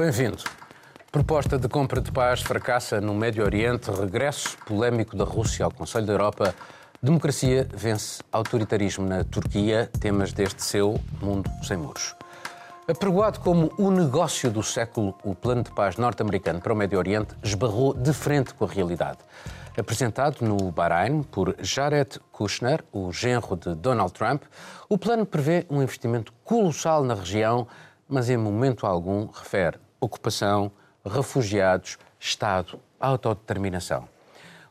Bem-vindo. Proposta de compra de paz fracassa no Médio Oriente, regresso polémico da Rússia ao Conselho da Europa, democracia vence autoritarismo na Turquia, temas deste seu Mundo Sem Muros. Apregoado como o negócio do século, o plano de paz norte-americano para o Médio Oriente esbarrou de frente com a realidade. Apresentado no Bahrein por Jared Kushner, o genro de Donald Trump, o plano prevê um investimento colossal na região, mas em momento algum refere ocupação, refugiados, Estado, autodeterminação.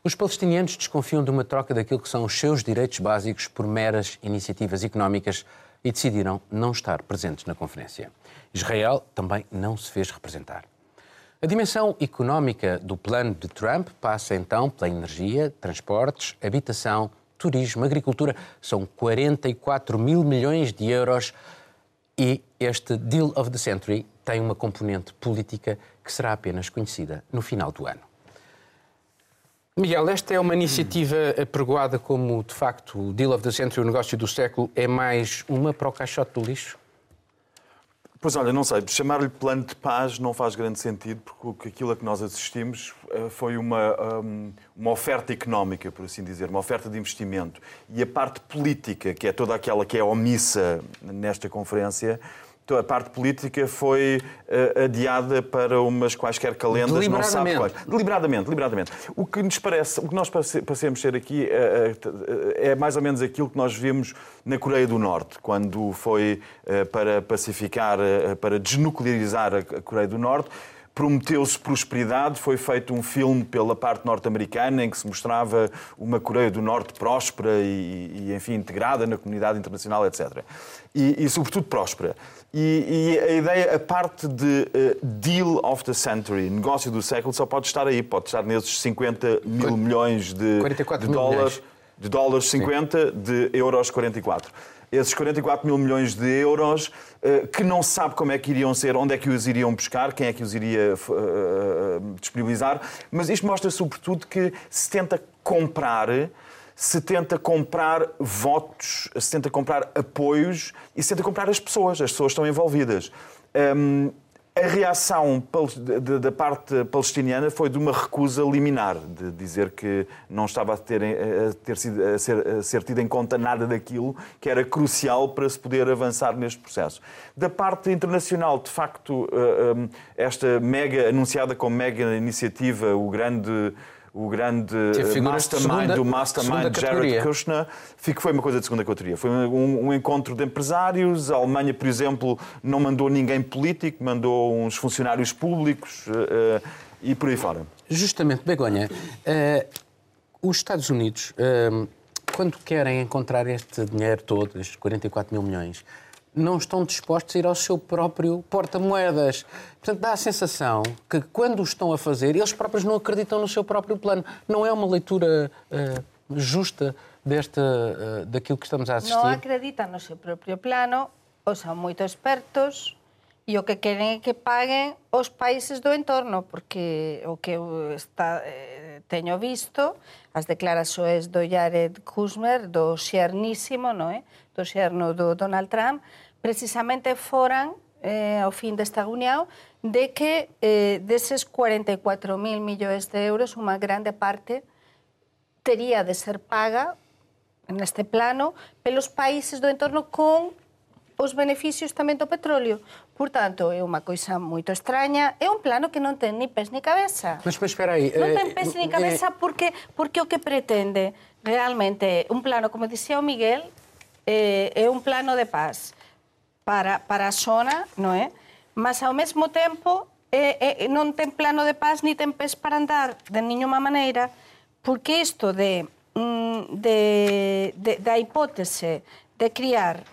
Os palestinianos desconfiam de uma troca daquilo que são os seus direitos básicos por meras iniciativas económicas e decidiram não estar presentes na conferência. Israel também não se fez representar. A dimensão económica do plano de Trump passa então pela energia, transportes, habitação, turismo, agricultura. São 44 mil milhões de euros e este Deal of the Century tem uma componente política que será apenas conhecida no final do ano. Miguel, esta é uma iniciativa apregoada como, de facto, o Deal of the Century, o negócio do século, é mais uma para o caixote do lixo? Pois olha, não sei, chamar-lhe plano de paz não faz grande sentido, porque aquilo a que nós assistimos eh, foi uma, hum, uma oferta económica, por assim dizer, uma oferta de investimento. E a parte política, que é toda aquela que é omissa nesta conferência, a parte política foi uh, adiada para umas quaisquer calendas, não sabe quais. Deliberadamente, deliberadamente. O que nos parece, o que nós passemos ser aqui uh, é mais ou menos aquilo que nós vimos na Coreia do Norte, quando foi uh, para pacificar, para desnuclearizar a Coreia do Norte prometeu-se prosperidade. Foi feito um filme pela parte norte-americana em que se mostrava uma Coreia do Norte próspera e, e enfim, integrada na comunidade internacional, etc. E, e sobretudo, próspera. E, e, a ideia, a parte de uh, deal of the century, negócio do século, só pode estar aí, pode estar nesses 50 mil milhões de, de dólares, de dólares 50, Sim. de euros 44 esses 44 mil milhões de euros, uh, que não sabe como é que iriam ser, onde é que os iriam buscar, quem é que os iria uh, disponibilizar, mas isto mostra sobretudo que se tenta comprar se tenta comprar votos, se tenta comprar apoios e se tenta comprar as pessoas. As pessoas estão envolvidas. Um, a reação da parte palestiniana foi de uma recusa liminar, de dizer que não estava a ter, a ter sido, a ser, a ser tido em conta nada daquilo que era crucial para se poder avançar neste processo. Da parte internacional, de facto, esta mega, anunciada como mega iniciativa, o grande o grande mastermind do mastermind Jared Kushner, foi uma coisa de segunda categoria. Foi um, um, encontro de empresários. A Alemanha, por exemplo, não mandou ninguém político, mandou uns funcionários públicos uh, uh, e por aí fora. Justamente, Begonha, uh, os Estados Unidos, quando querem encontrar este dinheiro todo, estes 44 mil milhões, não estão dispostos a ir ao seu próprio porta-moedas. Portanto, dá a sensação que quando o estão a fazer, eles próprios não acreditam no seu próprio plano. Não é uma leitura uh, justa desta, uh, daquilo que estamos a assistir? Não acreditam no seu próprio plano, ou são muito espertos, e o que queren é que paguen os países do entorno, porque o que eu está, eh, teño visto, as declaraxoes do Jared Kushner, do xernísimo, non é? Eh, do xerno do Donald Trump, precisamente foran eh, ao fin desta reunión de que eh, deses 44.000 millóns de euros, unha grande parte tería de ser paga neste plano pelos países do entorno con os beneficios tamén do petróleo. Por tanto, é unha coisa moito extraña, é un plano que non ten ni pés ni cabeza. Mas, mas espera aí... Non ten pés ni cabeza eh, porque, porque o que pretende realmente un plano, como dicía o Miguel, eh, é un plano de paz para, para a zona, non é? Mas ao mesmo tempo eh, eh, non ten plano de paz ni ten pés para andar de nenhuma maneira, porque isto de, mm, de, de, da hipótese de criar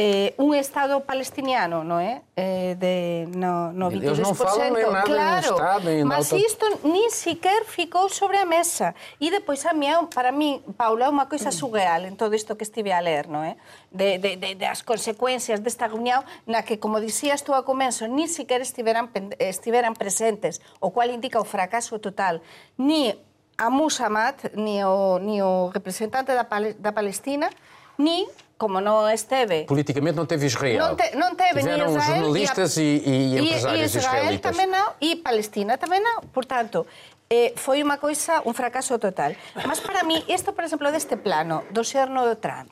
eh, un Estado palestiniano, non é? Eh? eh, de, no, no de non falan nem nada claro, Estado. Nem mas auto... isto nin siquer ficou sobre a mesa. E depois a mía, para mí, Paula, é unha coisa surreal en todo isto que estive a ler, non é? Eh? De, de, de, de as consecuencias desta reunión na que, como dicías tú ao comenzo, nin siquer estiveran, estiveran presentes, o cual indica o fracaso total. Ni a Musamat, ni o, ni o representante da, da Palestina, ni como não esteve. Politicamente não teve Israel. Não, te, não teve Tiveram Israel. jornalistas e, e, e empresários e Israel israelitas. também não, e Palestina também não. Portanto, eh, foi uma coisa, um fracasso total. Mas para mim, isto, por exemplo, deste plano do governo de Trump,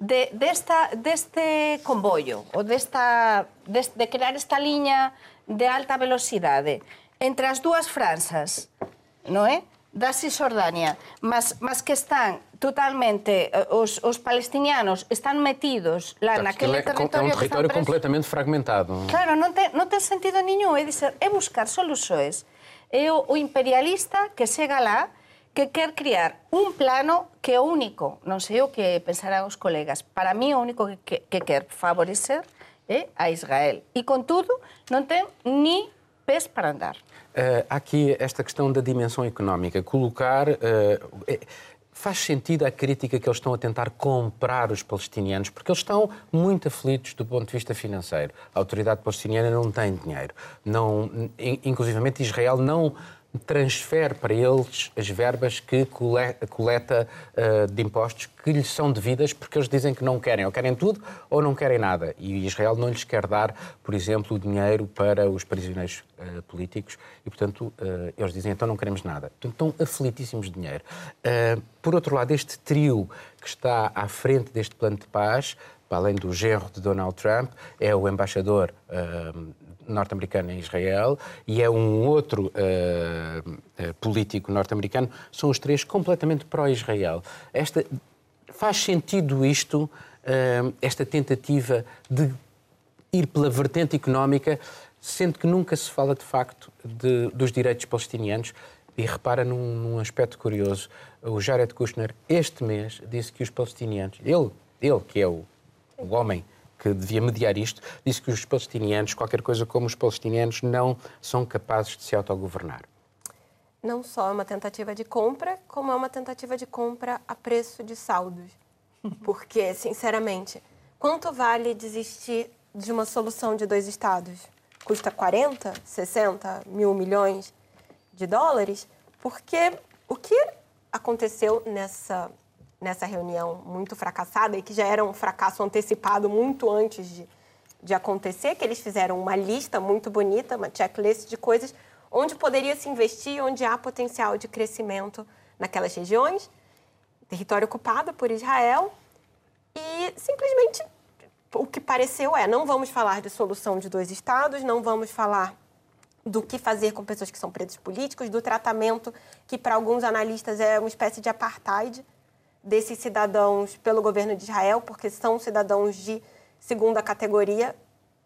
de, desta, deste comboio, ou desta, de, de criar esta linha de alta velocidade entre as duas Franças, não é? da Cisjordânia, mas, mas que están totalmente, eh, os, os palestinianos están metidos lá Portanto, naquele territorio é um território completamente fragmentado. Claro, non ten, non ten sentido niño, é dizer, é buscar soluções. É o, o imperialista que chega lá, que quer criar un plano que é único, non sei o que pensarán os colegas, para mí o único que, que, que quer favorecer é a Israel. E, contudo, non ten ni pés para andar. Uh, há aqui esta questão da dimensão económica. Colocar. Uh, faz sentido a crítica que eles estão a tentar comprar os palestinianos, porque eles estão muito aflitos do ponto de vista financeiro. A autoridade palestiniana não tem dinheiro. Não, inclusivamente, Israel não transfere para eles as verbas que coleta uh, de impostos que lhes são devidas porque eles dizem que não querem, ou querem tudo ou não querem nada. E Israel não lhes quer dar, por exemplo, o dinheiro para os prisioneiros uh, políticos e, portanto, uh, eles dizem então não queremos nada. Estão aflitíssimos de dinheiro. por outro lado, este trio que está à frente deste plano de paz, para além do genro de Donald Trump, é o embaixador norte-americano em Israel e é um outro uh, político norte-americano, são os três completamente pró-Israel. Esta, faz sentido isto, uh, esta tentativa de ir pela vertente económica, sendo que nunca se fala de facto de, dos direitos palestinianos. E repara num, num aspecto curioso, o Jared Kushner, este mês, disse que os palestinianos, ele, ele que é o, o homem que devia mediar isto, disse que os palestinianos, qualquer coisa como os palestinianos, não são capazes de se autogovernar. Não só é uma tentativa de compra, como é uma tentativa de compra a preço de saldos. Porque, sinceramente, quanto vale desistir de uma solução de dois estados? Custa 40, 60 mil milhões de dólares? Porque o que aconteceu nessa nessa reunião muito fracassada e que já era um fracasso antecipado muito antes de, de acontecer, que eles fizeram uma lista muito bonita, uma checklist de coisas onde poderia se investir, onde há potencial de crescimento naquelas regiões, território ocupado por Israel, e simplesmente o que pareceu é: não vamos falar de solução de dois estados, não vamos falar do que fazer com pessoas que são presos políticos, do tratamento que para alguns analistas é uma espécie de apartheid desses cidadãos pelo governo de Israel, porque são cidadãos de segunda categoria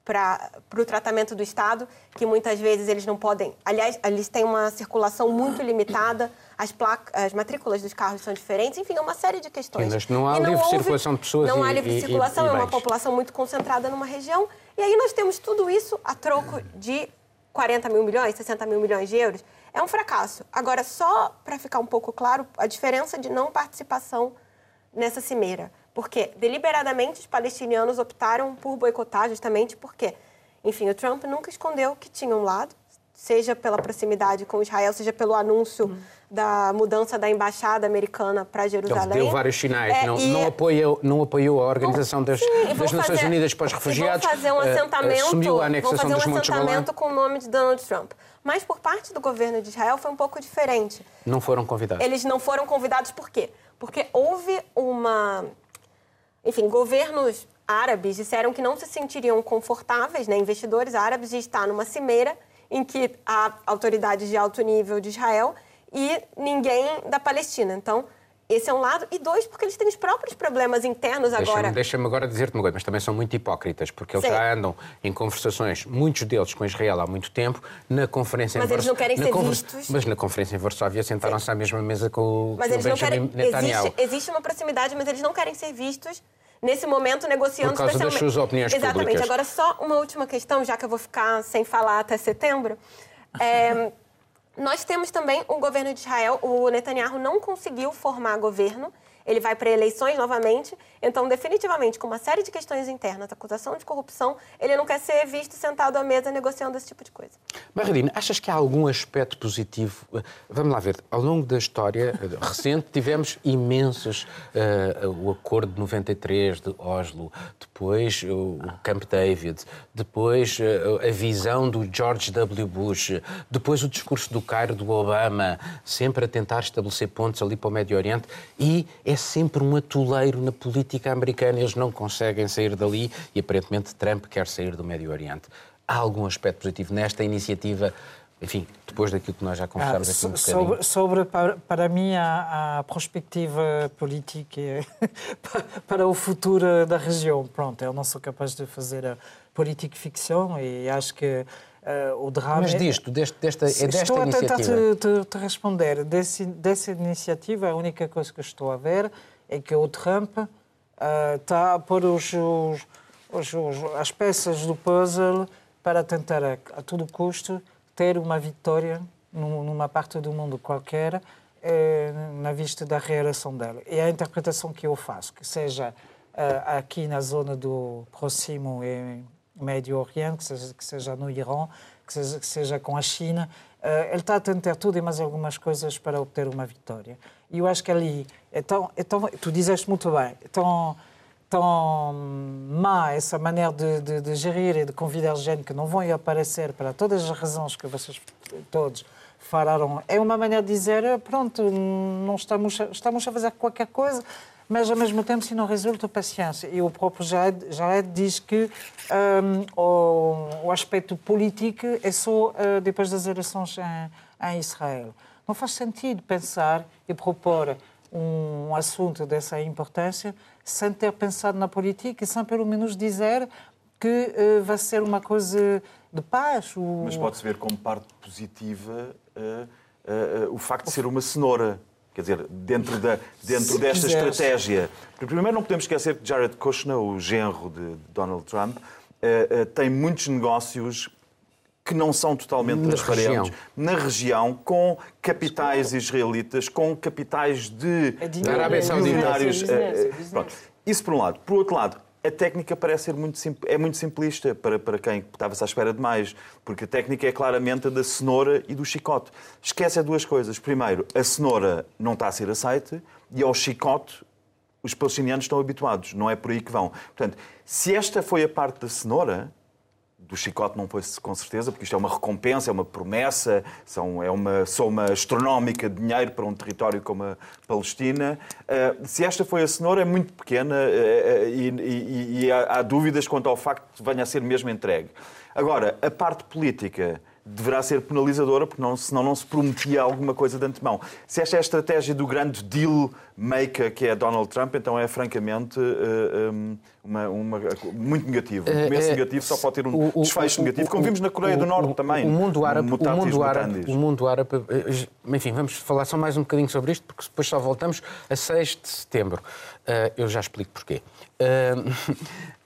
para o tratamento do Estado, que muitas vezes eles não podem. Aliás, eles têm uma circulação muito limitada, as, placas, as matrículas dos carros são diferentes, enfim, é uma série de questões. Sim, não há não livre houve, circulação de pessoas Não e, há livre e, circulação, e, é uma população muito concentrada numa região. E aí nós temos tudo isso a troco de 40 mil milhões, 60 mil milhões de euros é um fracasso. Agora, só para ficar um pouco claro, a diferença de não participação nessa cimeira. Porque, deliberadamente, os palestinianos optaram por boicotar justamente porque, enfim, o Trump nunca escondeu que tinha um lado, seja pela proximidade com Israel, seja pelo anúncio uhum. da mudança da embaixada americana para Jerusalém. Ele deu vários sinais. É, não, e... não, apoiou, não apoiou a organização das, Sim, das Nações fazer, Unidas para os Refugiados. Vão fazer um assentamento, uh, a anexação vão fazer um assentamento com o nome de Donald Trump. Mas por parte do governo de Israel foi um pouco diferente. Não foram convidados. Eles não foram convidados por quê? Porque houve uma. Enfim, governos árabes disseram que não se sentiriam confortáveis, né, investidores árabes, de estar numa cimeira em que há autoridades de alto nível de Israel e ninguém da Palestina. Então, esse é um lado. E dois, porque eles têm os próprios problemas internos agora. Deixa-me agora dizer-te uma coisa, mas também são muito hipócritas, porque eles Sim. já andam em conversações, muitos deles com Israel há muito tempo, na conferência mas em eles não querem ser vistos. Mas na conferência em Varsóvia sentaram-se à mesma mesa com o mas eles Benjamin não querem... Netanyahu. Existe, existe uma proximidade, mas eles não querem ser vistos nesse momento negociando Por causa das suas opiniões Exatamente. Públicas. Agora, só uma última questão, já que eu vou ficar sem falar até setembro. É, nós temos também o governo de Israel, o Netanyahu não conseguiu formar governo ele vai para eleições novamente. Então, definitivamente, com uma série de questões internas, acusação de corrupção, ele não quer ser visto sentado à mesa negociando esse tipo de coisa. Maradina, achas que há algum aspecto positivo? Vamos lá ver, ao longo da história recente tivemos imensos. Uh, o Acordo de 93 de Oslo, depois o Camp David, depois uh, a visão do George W. Bush, depois o discurso do Cairo do Obama, sempre a tentar estabelecer pontos ali para o Médio Oriente, e é sempre um atoleiro na política americana, eles não conseguem sair dali e aparentemente Trump quer sair do Médio Oriente. Há algum aspecto positivo nesta iniciativa? Enfim, depois daquilo que nós já conversámos ah, aqui um bocadinho. Sobre, sobre para, para, mim, a, a perspectiva política para o futuro da região. Pronto, eu não sou capaz de fazer a política ficção e acho que uh, o drama... Mas disto, deste, desta, é desta estou iniciativa... Estou a tentar te, te, te, responder. Desse, dessa iniciativa, a única coisa que estou a ver é que o Trump uh, está a pôr os, os, os, as peças do puzzle para tentar, a, a todo custo, ter uma vitória numa parte do mundo qualquer eh, na vista da reação dela. E a interpretação que eu faço, que seja eh, aqui na zona do próximo e Médio Oriente, que seja, que seja no Irã, que seja, que seja com a China, eh, ele está a tentar tudo e mais algumas coisas para obter uma vitória. E eu acho que ali é tão, é tão tu dizeste muito bem, é tão, má essa maneira de, de, de, gerir e de convidar gente que não vão aparecer para todas as razões que vocês todos falaram. É uma maneira de dizer, pronto, não estamos, estamos a fazer qualquer coisa, mas ao mesmo tempo, se não resulta, paciência. E o próprio Jared, Jared diz que um, o, o, aspecto político é só uh, depois das eleições em, em Israel. Não faz sentido pensar e propor um assunto dessa importância sem ter pensado na política e sem pelo menos dizer que uh, vai ser uma coisa de paz. O... Mas pode-se ver como parte positiva uh, uh, o facto de ser uma cenoura. Quer dizer, dentro, da, dentro desta estratégia. Primeiro, não podemos esquecer que Jared Kushner, o genro de Donald Trump, tem muitos negócios que não são totalmente na transparentes região. na região, com capitais israelitas, com capitais de é Arábia Saudita. Isso por um lado. Por outro lado, a técnica parece ser muito, é muito simplista para, para quem estava-se à espera de mais, porque a técnica é claramente a da cenoura e do chicote. Esquece as duas coisas. Primeiro, a cenoura não está a ser aceite e ao chicote os palestinianos estão habituados, não é por aí que vão. Portanto, se esta foi a parte da cenoura, do chicote não foi com certeza, porque isto é uma recompensa, é uma promessa, são, é uma soma astronómica de dinheiro para um território como a Palestina. Uh, se esta foi a cenoura, é muito pequena uh, e, e, e há, há, dúvidas quanto ao facto de venha a ser mesmo entregue. Agora, a parte política deverá ser penalizadora, porque não, senão não se prometia alguma coisa de antemão. Se esta é a estratégia do grande deal maker que é Donald Trump, então é francamente uh, uma, uma, muito negativo. Um começo uh, negativo só pode ter um o, desfecho o, negativo, como vimos na Coreia do Norte também. O mundo árabe, o mundo árabe, o mundo árabe, enfim, vamos falar só mais um bocadinho sobre isto, porque depois só voltamos a 6 de setembro. Uh, eu já explico porquê.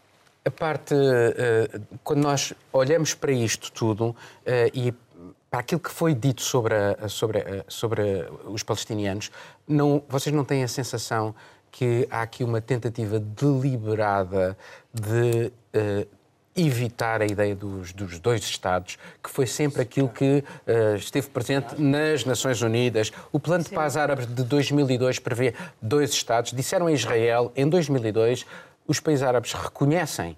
a parte, uh, quando nós olhamos para isto tudo uh, e para aquilo que foi dito sobre, a, sobre, a, sobre os palestinianos, não, vocês não têm a sensação que há aqui uma tentativa deliberada de uh, evitar a ideia dos, dos, dois Estados, que foi sempre aquilo que uh, esteve presente nas Nações Unidas. O Plano de Paz Árabe de 2002 prevê dois Estados. Disseram a Israel, em 2002, os países árabes reconhecem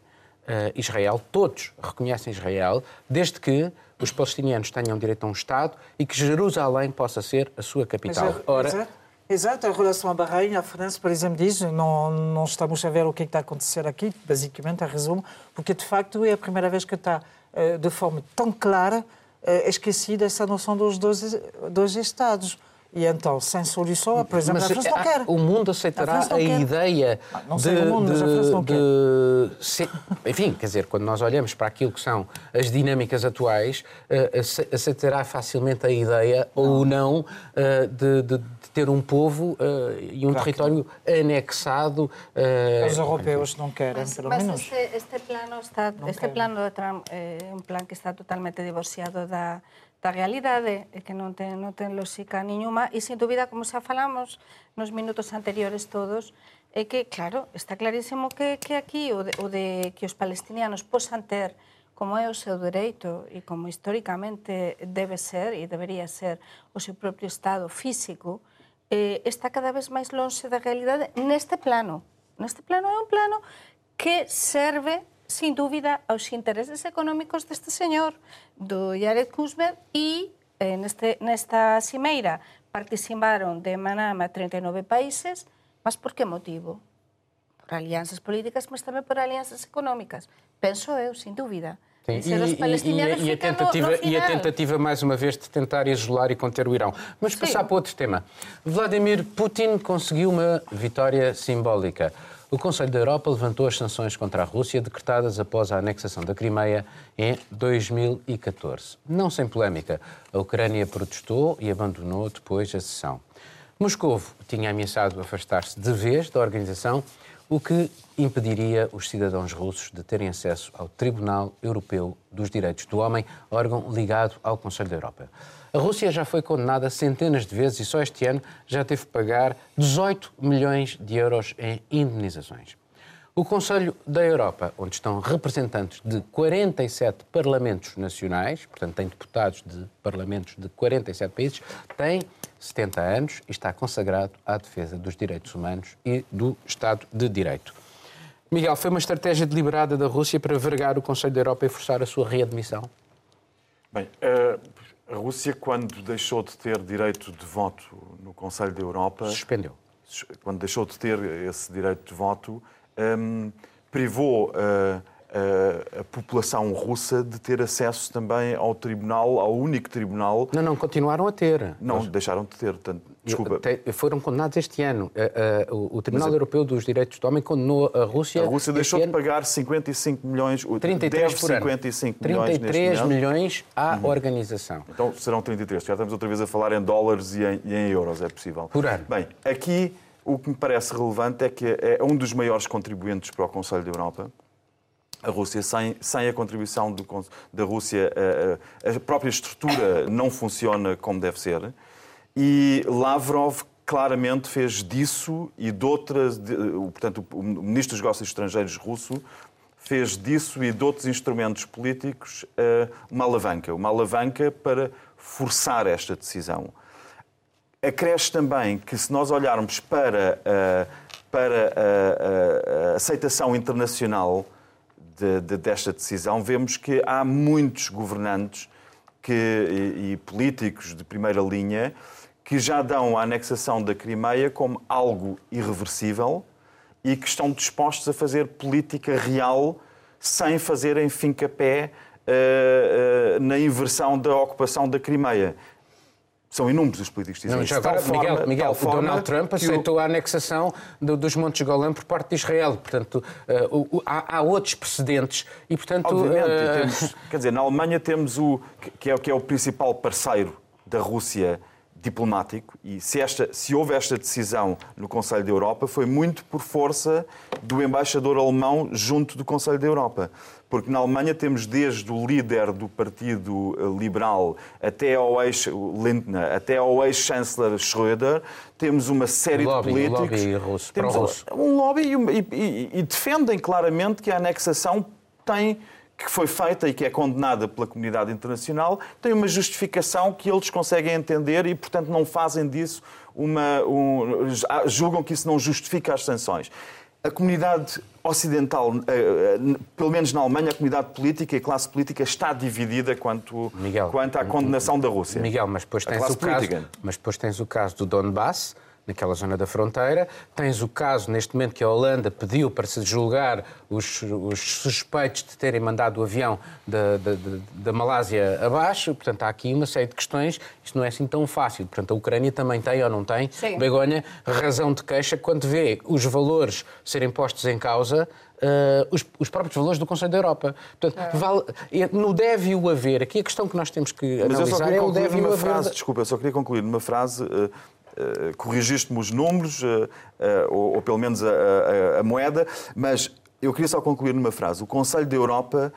uh, Israel, todos reconhecem Israel, desde que os palestinianos tenham direito a um Estado e que Jerusalém possa ser a sua capital. É, Ora, exato, exato, em relação a Bahrein, a França, por exemplo, diz não, não estamos a ver o que, é que está a acontecer aqui, basicamente, a resumo, porque de facto é a primeira vez que está uh, de forma tão clara uh, esquecida essa noção dos dois, dois Estados. E então, sem solução, por exemplo, mas, a França não quer. O mundo aceitará a, a ideia ah, não sei de, o mundo, mas a França não de, quer. enfim, quer dizer, quando nós olhamos para aquilo que são as dinâmicas atuais, uh, aceitará facilmente a ideia não. ou não uh, de, de, de, ter um povo uh, e um claro território anexado. Os europeus não querem, mas, pelo mas menos. Este, este plano, está, este plano de Trump é um plano que está totalmente divorciado da da realidade e que non ten, non ten lógica niñuma e, sin dúbida, como xa falamos nos minutos anteriores todos, é que, claro, está clarísimo que, que aquí o de, o de que os palestinianos posan ter como é o seu dereito e como históricamente debe ser e debería ser o seu propio estado físico, eh, está cada vez máis lonxe da realidade neste plano. Neste plano é un plano que serve sin dúbida, aos intereses económicos deste señor, do Jared Kushner, e eh, neste, nesta cimeira participaron de Manama 39 países, mas por que motivo? Por alianzas políticas, mas tamén por alianzas económicas. Penso eu, sin dúbida. Sim, e, e, e, a tentativa, e a tentativa, mais uma vez, de tentar isolar e conter o Irão. Vamos Sim. passar para outro tema. Vladimir Putin conseguiu uma vitória simbólica. O Conselho da Europa levantou as sanções contra a Rússia decretadas após a anexação da Crimeia em 2014. Não sem polémica, a Ucrânia protestou e abandonou depois a sessão. Moscou tinha ameaçado afastar-se de vez da organização, o que impediria os cidadãos russos de terem acesso ao Tribunal Europeu dos Direitos do Homem, órgão ligado ao Conselho da Europa. A Rússia já foi condenada centenas de vezes e só este ano já teve que pagar 18 milhões de euros em indenizações. O Conselho da Europa, onde estão representantes de 47 parlamentos nacionais, portanto, tem deputados de parlamentos de 47 países, tem 70 anos e está consagrado à defesa dos direitos humanos e do Estado de Direito. Miguel, foi uma estratégia deliberada da Rússia para vergar o Conselho da Europa e forçar a sua readmissão? Bem, uh, a Rússia, quando deixou de ter direito de voto no Conselho da Europa. Suspendeu. Quando deixou de ter esse direito de voto, um, privou. Uh, a, a, população russa de ter acesso também ao tribunal, ao único tribunal. Não, não, continuaram a ter. Não, Mas... deixaram de ter. Portanto, desculpa. Foram condenados este ano. O Tribunal Mas, Europeu dos Direitos do Homem condenou a Rússia. A Rússia deixou de pagar 55 milhões, 33 por 55 ano. milhões 33 milhões à uhum. organização. Então serão 33. Já estamos outra vez a falar em dólares e em, e em euros, é possível. Por ano. Bem, aqui o que me parece relevante é que é um dos maiores contribuintes para o Conselho da Europa a Rússia, sem, sem a contribuição do, da Rússia, a, a, própria estrutura não funciona como deve ser. E Lavrov claramente fez disso e de outras, de, portanto, o ministro dos Negócios Estrangeiros russo fez disso e de outros instrumentos políticos eh, uma alavanca, uma alavanca para forçar esta decisão. Acresce também que se nós olharmos para, eh, para a, a aceitação internacional de, de, desta decisão, vemos que há muitos governantes que, e, e, políticos de primeira linha que já dão a anexação da Crimeia como algo irreversível e que estão dispostos a fazer política real sem fazerem fim-capé uh, uh, na inversão da ocupação da Crimeia. São inúmeros os políticos que dizem já agora, Miguel, forma, Miguel o Donald Trump aceitou o... a anexação do, dos Montes Golã por parte de Israel. Portanto, uh, há, há, outros precedentes e, portanto... Obviamente. Temos, quer dizer, na Alemanha temos o... que é, que é o principal parceiro da Rússia diplomático e se, esta, se houve esta decisão no Conselho da Europa foi muito por força do embaixador alemão junto do Conselho da Europa. Porque na Alemanha temos desde o líder do Partido Liberal até ao ex Lindner, até ao ex-chanceler Schröder, temos uma série lobby, de políticos. Um lobby russo, temos um lobby e, e, e defendem claramente que a anexação tem que foi feita e que é condenada pela comunidade internacional, tem uma justificação que eles conseguem entender e, portanto, não fazem disso uma. Um, julgam que isso não justifica as sanções. A comunidade ocidental, eh, eh, pelo menos na Alemanha, a comunidade política e a classe política está dividida quanto, Miguel, quanto à condenação da Rússia. Miguel, mas depois tens, o caso, mas depois tens o caso do Donbass, naquela zona da fronteira. Tens o caso, neste momento, que a Holanda pediu para se julgar os, os suspeitos de terem mandado o avião da, da, da, Malásia abaixo. Portanto, há aqui uma série de questões. Isto não é assim tão fácil. Portanto, a Ucrânia também tem ou não tem, Sim. Begonha, razão de queixa quando vê os valores serem postos em causa Uh, os, os, próprios valores do Conselho da Europa. Portanto, é. vale, no deve o haver, aqui a questão que nós temos que Mas analisar é o deve o haver. Frase, desculpa, eu só queria concluir numa frase. Uh, Uh, corrigiste-me os números, uh, uh, ou, ou, pelo menos a, a, a, moeda, mas eu queria só concluir numa frase. O Conselho da Europa,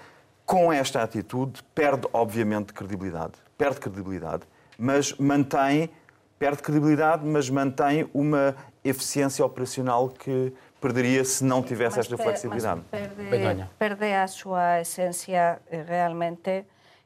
com esta atitude, perde, obviamente, credibilidade. perde credibilidade, mas mantém, perde credibilidade, mas mantém uma eficiência operacional que perderia se não tivesse esta flexibilidade. Perde, perde a súa esencia eh, realmente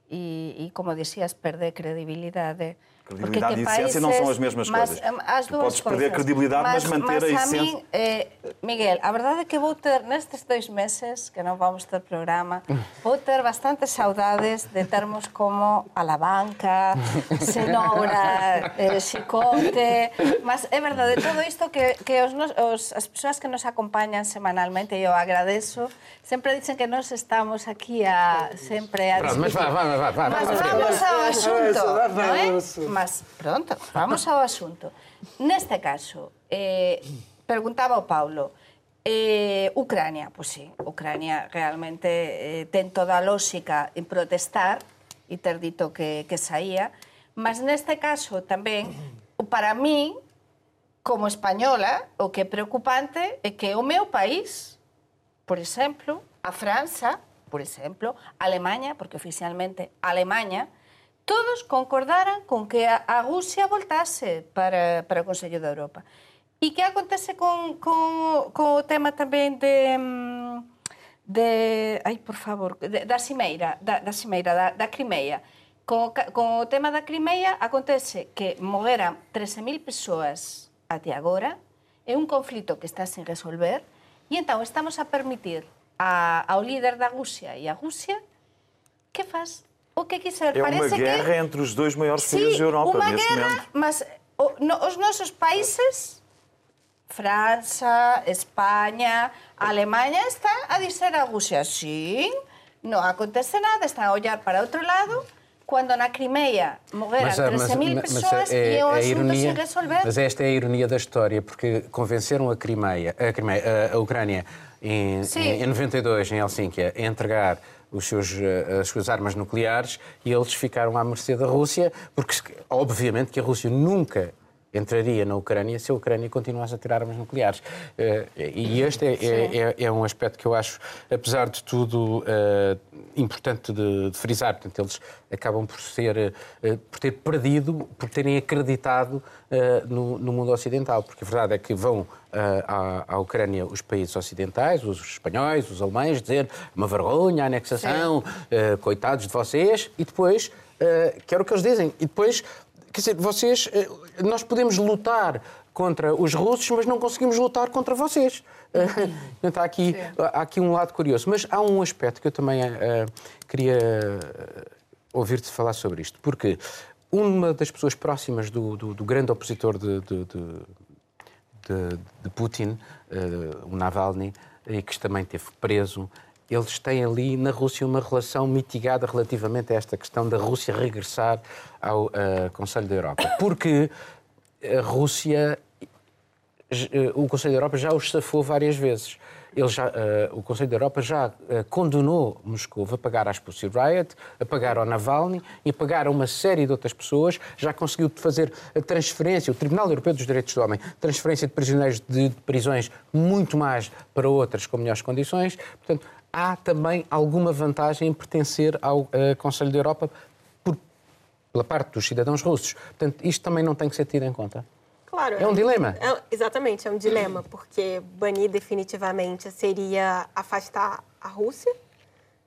e, e como dicías, perde credibilidade Credibilidade e essência não são as mesmas mas, coisas. As tu podes perder coisas. credibilidade, mas, mas manter mas a essência. Mim, eh, Miguel, a verdade é que vou ter, nestes dois meses, que non vamos ter programa, vou ter bastantes saudades de termos como Alabanca, Cenoura, eh, Xicote, mas é verdade, todo isto que, que os, os, as persoas que nos acompañan semanalmente, eu agradeço, sempre dicen que nós estamos aquí a sempre a Pronto, mas vá, vá, vá, vá, Mas vamos ao Vamos, non é? Mas, pronto, vamos ao asunto. Neste caso, eh, preguntaba o Paulo, eh, Ucrania, pois pues sí, Ucrania realmente eh, ten toda a lógica en protestar e ter dito que, que saía, mas neste caso tamén, para mí, como española, o que é preocupante é que o meu país, por exemplo, a França, por exemplo, a Alemanha, porque oficialmente a Alemanha, todos concordaran con que a Rusia voltase para, para o Consello da Europa. E que acontece con, con, con o tema tamén de... Mm, de ai, por favor, de, da Cimeira, da, da Cimeira, da, da Crimeia. Con, con o tema da Crimeia acontece que morreran 13.000 persoas até agora, é un conflito que está sen resolver, e entón estamos a permitir a, ao líder da Rusia e a Rusia que faz o que quiser. É uma Parece guerra que... entre os dois maiores Sí, países da Europa uma neste guerra, momento. mas o, no, os nosos países, França, España, Alemanha, están a dizer a Rusia, sí, non acontece nada, están a olhar para outro lado, quando na Crimea morreram Mas, ah, mas, 13.000 mas pessoas e é um a assunto ironia, sem resolver. mas esta é a ironia da história, porque convenceram a Crimeia, a, Crimeia, a, a Ucrânia em, Sim. em, em 92, em Helsínquia, a entregar os seus, eh, as suas armas nucleares e eles ficaram à mercê da Rússia, porque obviamente que a Rússia nunca entraria na Ucrânia se a Ucrânia continuasse a tirar armas nucleares. Eh, E este é, é- é- é um aspecto que eu acho, apesar de tudo, eh, importante de, de frisar. Portanto, eles acabam por, ser, eh, por ter perdido, por terem acreditado no, no mundo ocidental. Porque a verdade é que vão à, à Ucrânia os países ocidentais, os espanhóis, os alemães, dizer uma vergonha, a anexação, coitados de vocês, e depois, eh, que era o que eles dizem, e depois Quer dizer, vocês, eh, nós podemos lutar contra os russos, mas não conseguimos lutar contra vocês. Eh, Portanto, há aqui, há aqui um lado curioso. Mas há um aspecto que eu também eh, queria ouvir-te falar sobre isto. Porque uma das pessoas próximas do, do- do grande opositor de, de- de- de, Putin, eh, o Navalny, e que também esteve preso, eles têm ali na Rússia uma relação mitigada relativamente a esta questão da Rússia regressar ao eh, Conselho da Europa. Porque a Rússia, eh, o Conselho da Europa já os safou várias vezes. Ele já, eh, o Conselho da Europa já condenou Moscou a pagar às Pussy Riot, a pagar ao Navalny e a pagar a uma série de outras pessoas. Já conseguiu fazer a transferência, o Tribunal Europeu dos Direitos do Homem, transferência de prisioneiros de prisões muito mais para outras com melhores condições. Portanto, há também alguma vantagem em pertencer ao eh, Conselho da Europa por- pela parte dos cidadãos russos. Portanto, isto também não tem que ser tido em conta. Claro. É um dilema. é- exatamente, é um dilema, porque banir definitivamente seria afastar a Rússia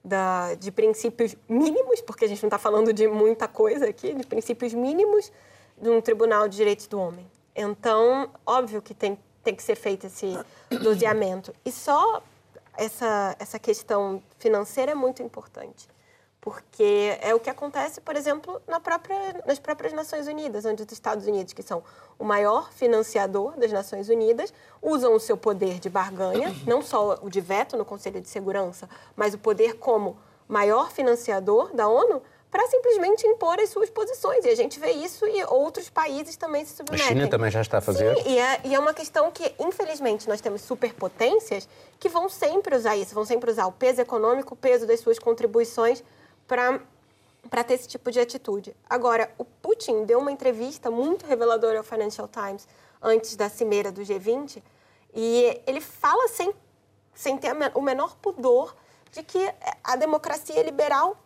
da- de princípios mínimos, porque a gente não está falando de muita coisa aqui, de princípios mínimos de um tribunal de direitos do homem. Então, óbvio que tem, tem que ser feito esse doseamento. E só essa, essa questão financeira é muito importante. Porque é o que acontece, por exemplo, na própria, nas próprias Nações Unidas, onde os Estados Unidos, que são o maior financiador das Nações Unidas, usam o seu poder de barganha, não só o de veto no Conselho de Segurança, mas o poder como maior financiador da ONU, para simplesmente impor as suas posições. E a gente vê isso e outros países também se A submetem. China também já está a fazer. Sim, e é, e é uma questão que, infelizmente, nós temos superpotências que vão sempre usar isso, vão sempre usar o peso econômico, o peso das suas contribuições para ter esse tipo de atitude. Agora, o Putin deu uma entrevista muito reveladora ao Financial Times antes da cimeira do G20 e ele fala sem, sem ter a o menor pudor de que a democracia liberal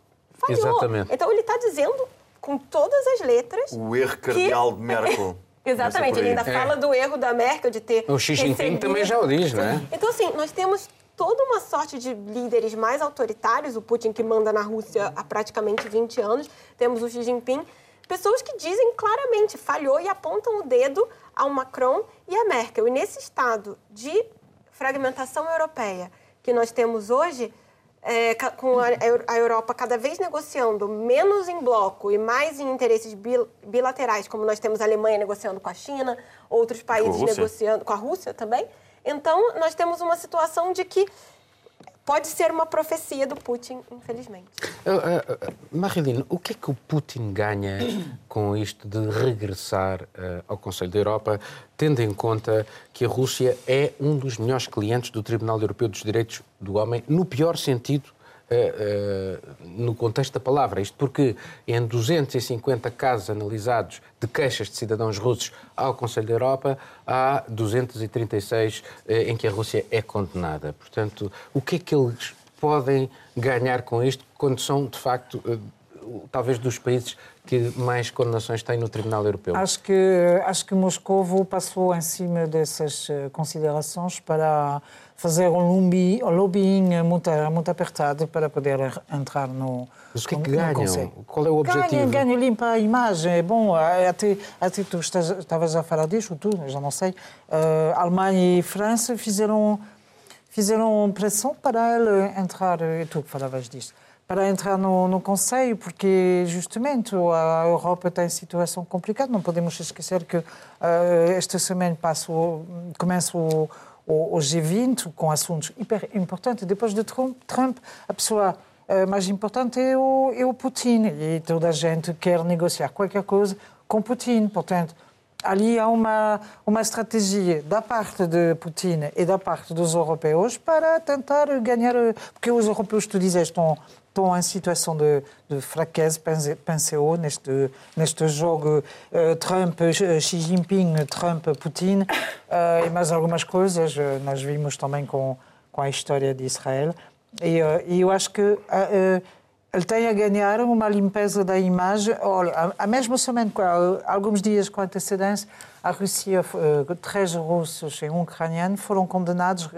falhou. Exatamente. Então, ele está dizendo com todas as letras. O erro cardeal de Merkel. Exatamente, ele ainda É. fala do erro da Merkel de ter. O Xi Jinping recebido- também já o diz, não é? Então, assim, nós temos toda uma sorte de líderes mais autoritários, o Putin que manda na Rússia há praticamente 20 anos, temos o Xi Jinping, pessoas que dizem claramente falhou e apontam o dedo ao Macron e à Merkel. E nesse estado de fragmentação europeia que nós temos hoje, é, com a, Europa cada vez negociando menos em bloco e mais em interesses bil- bilaterais, como nós temos a Alemanha negociando com a China, outros países Rússia. negociando com a Rússia também. Então, nós temos uma situação de que pode ser uma profecia do Putin, infelizmente. Uh, uh, uh, Marilyn, o que é que o Putin ganha com isto de regressar uh, ao Conselho da Europa, tendo em conta que a Rússia é um dos melhores clientes do Tribunal Europeu dos Direitos do Homem, no pior sentido, no contexto da palavra? Isto porque em 250 casos analisados de queixas de cidadãos russos ao Conselho da Europa, há 236 uh, em que a Rússia é condenada. Portanto, o que é que eles podem ganhar com isto, quando são, de facto, eh, talvez dos países que mais condenações têm no Tribunal Europeu? Acho que, acho que Moscovo passou em cima dessas eh, considerações para fazer um lobby, um lobbying muito, muito apertado para poder entrar no Mas o que é que ganham? Qual é o objetivo? Ganha, ganha, limpa a imagem. É bom, até, até tu estás- estavas a falar disso, tu, já não sei. Eh, Alemanha e França fizeram, fizeram pressão para ele entrar, e tu que falavas disto, para entrar no, no Conselho, porque justamente a Europa está em situação complicada. Não podemos esquecer que eh, esta semana passa o- começa o, o, o G20 com assuntos hiper importantes. Depois de Trump, Trump a pessoa eh, mais importante é o, é o Putin e toda a gente quer negociar qualquer coisa com Putin. Portanto, ali há uma, uma estratégia da parte de Putin e da parte dos europeus para tentar ganhar. Porque os europeus, tu dizes, estão, estão em situação de, de fraqueza, pense- pense eu, neste, neste jogo eh, Trump, eh, Xi Jinping, Trump, Putin eh, e mais algumas coisas. Nós vimos também com, com a história de Israel. E, e eu acho que. eh, ele tem a ganhar uma limpeza da imagem. Olha, a, mesma semana, alguns dias com antecedência, a Rússia, eh, três russos e um ucraniano foram condenados.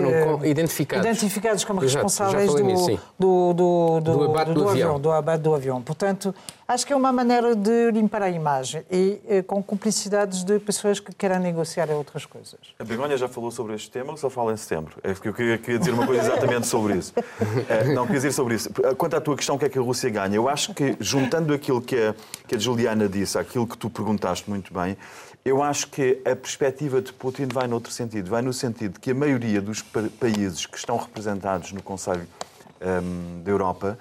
Eh, identificados. identificados como Exato, responsáveis do, nisso, sim. do, do, Do abate do avião. do abate do avião. Portanto, acho que é uma maneira de limpar a imagem e eh, com cumplicidades de pessoas que querem negociar outras coisas. A Begonha já falou sobre este tema ou só fala em setembro? É que eu queria, queria dizer uma coisa exatamente sobre isso. Eh, não, queria dizer sobre isso. Quanto à tua questão, o que é que a Rússia ganha? Eu acho que, juntando aquilo que a, que a Juliana disse, aquilo que tu perguntaste muito bem, eu acho que a perspectiva de Putin vai noutro sentido. Vai no sentido que a maioria dos pa- países que estão representados no Conselho hum, da Europa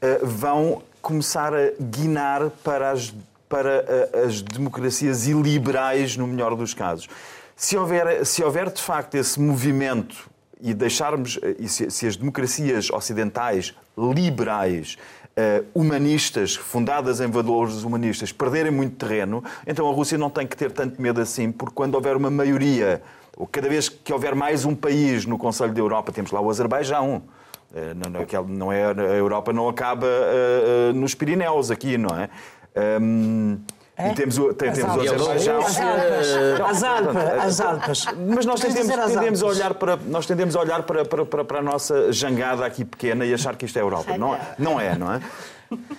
eh, vão começar a guinar para as, para eh, as democracias iliberais, no melhor dos casos. Se houver, se houver de facto esse movimento e deixarmos, eh, e se, se as democracias ocidentais liberais, humanistas, fundadas em valores humanistas, perderem muito terreno, então a Rússia não tem que ter tanto medo assim, porque quando houver uma maioria, ou cada vez que houver mais um país no Conselho da Europa, temos lá o Azerbaijão. Eh, Não, aquele- não é, a Europa não acaba eh, eh, nos Pirineus aqui, não é? Hum, E temos, o- tem- temos o Alpes. Azerbaijão. As Alpes. As Alpes. As Alpes. Mas nós tendemos, tendemos a olhar, para, nós tendemos a, olhar para, para, para, para a nossa jangada aqui pequena e achar que isto é Europa. Não, é- não é, não é?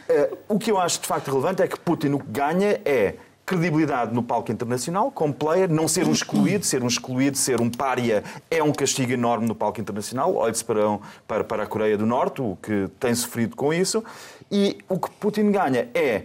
Eh, o que eu acho de facto relevante é que Putin o que ganha é credibilidade no palco internacional, como player, não ser um excluído, ser um excluído, ser um pária é um castigo enorme no palco internacional. Olhe-se para, um- para, para a Coreia do Norte, o que tem sofrido com isso. E o que Putin ganha é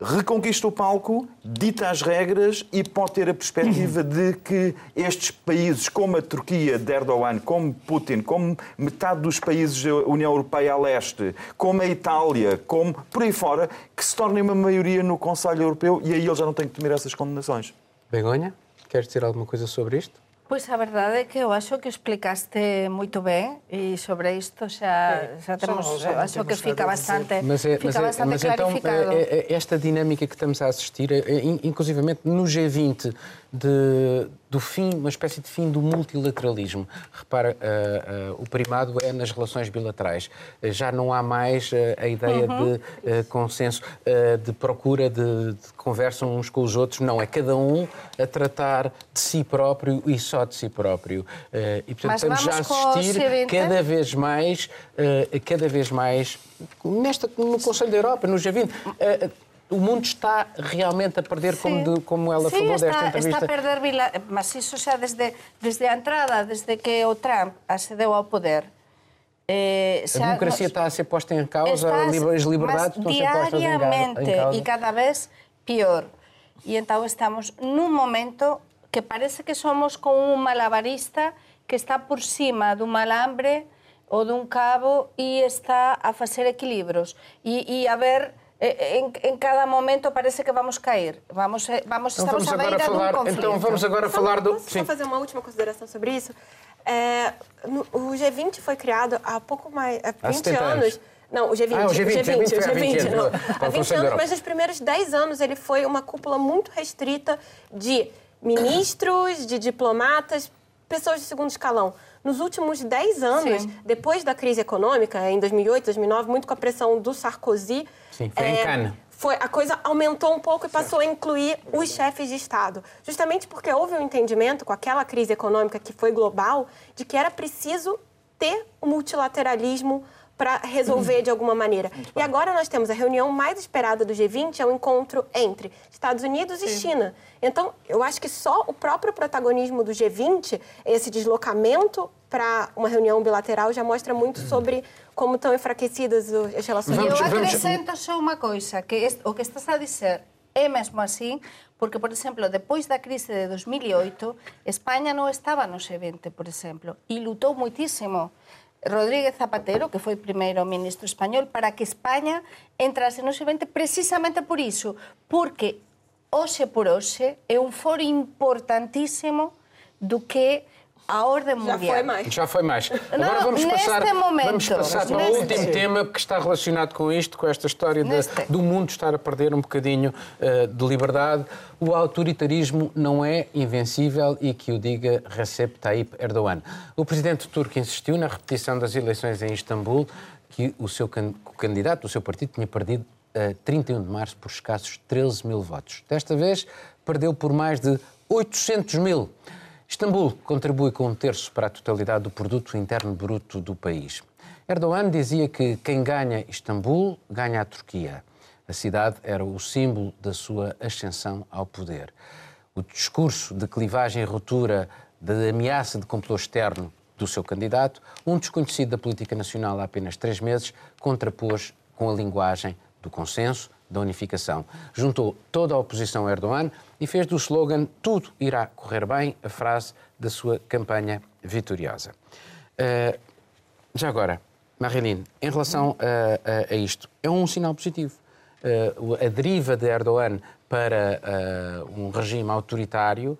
reconquista o palco, dita as regras e pode ter a perspectiva de que estes países, como a Turquia de Erdogan, como Putin, como metade dos países da União Europeia a leste, como a Itália, como por aí fora, que se tornem uma maioria no Conselho Europeu e aí ele já não tem que temer essas condenações. Begonha, queres dizer alguma coisa sobre isto? Pois a verdade é que eu acho que explicaste moito ben e sobre isto xa, xa temos, já não acho temos que fica bastante, Mas, é, fica mas, é, bastante mas então, clarificado. é, é, esta dinâmica que estamos a assistir, é, é, in- inclusivamente no G20, de, do fim, uma espécie de fim do multilateralismo. Repara, ah, ah, o primado é nas relações bilaterais. Ah, Já não há mais a ideia Uhum. de consenso, de procura de, de conversa uns com os outros. Não, é cada um a tratar de si próprio e só de si próprio. Ah, e, portanto, Mas estamos já a assistir G20? cada vez mais, eh, cada vez mais, nesta, no Conselho da Europa, no G20, eh, o mundo está realmente a perder, como, de- como ela sí, falou está, desta entrevista. está a perder vila... Mas iso xa desde, desde a entrada, desde que o Trump acedeu ao poder. Eh, A democracia nos- está a ser posta em causa, Estás- as liber- as liberdades estão a ser postas em ga- diariamente causa. e cada vez pior. E então estamos num momento que parece que somos como un malabarista que está por cima dun malambre ou dun cabo e está a facer equilibros e, e a ver en, en cada momento parece que vamos cair. Vamos, eh, vamos, Então estamos vamos à beira falar, dun conflito. então vamos agora Só- falar do. Posso só fazer uma última consideração sobre isso? É, no- o G20 foi criado há pouco mais... Há 20 70 anos. anos. Não, o G20. Ah, o G20, o G20, foi há 20 anos, não. para o Há 20 Conselho da anos, mas nos primeiros 10 anos ele foi uma cúpula muito restrita de ministros, de diplomatas, pessoas de segundo escalão. Nos últimos 10 anos, Sim. depois da crise econômica, em 2008, 2009, muito com a pressão do Sarkozy... Sim, foi em Cannes. Foi, a coisa aumentou um pouco e passou a incluir os chefes de Estado. Justamente porque houve um entendimento com aquela crise econômica que foi global, de que era preciso ter o multilateralismo para resolver de alguma maneira. E agora nós temos a reunião mais esperada do G20, é o encontro entre Estados Unidos e China. Então, eu acho que só o próprio protagonismo do G20, esse deslocamento para uma reunião bilateral, já mostra muito sobre como estão enfraquecidas as relações. Eu acrescento só unha coisa, que es, o que estás a dizer é mesmo así, porque, por exemplo, depois da crise de 2008, España non estaba no G20, por exemplo, e lutou muitísimo Rodríguez Zapatero, que foi primeiro ministro español, para que España entrase no G20 precisamente por iso, porque hoxe por hoxe é un foro importantísimo do que a orde Já mundial. foi mais. Já foi mais. Agora Não, vamos passar, momento, vamos passar para o último tema que está relacionado com isto, com esta história de- do mundo estar a perder um bocadinho eh, de liberdade. O autoritarismo não é invencível e que o diga Recep Tayyip Erdogan. O presidente turco insistiu na repetição das eleições em Istambul, que o seu can- o candidato do seu partido tinha perdido a 31 de março por escassos 13 mil votos. Desta vez perdeu por mais de 800 mil. Istambul contribui com um terço para a totalidade do produto interno bruto do país. Erdogan dizia que quem ganha Istambul ganha a Turquia. A cidade era o símbolo da sua ascensão ao poder. O discurso de clivagem e ruptura, da ameaça de complô externo do seu candidato, um desconhecido da política nacional há apenas três meses, contrapôs com a linguagem do consenso, da unificação. Juntou toda a oposição a Erdogan e fez do slogan Tudo irá correr bem a frase da sua campanha vitoriosa. Uh, já agora, Marilene, em relação a, a- a isto, é um sinal positivo. Uh, a deriva de Erdogan para uh, um regime autoritário,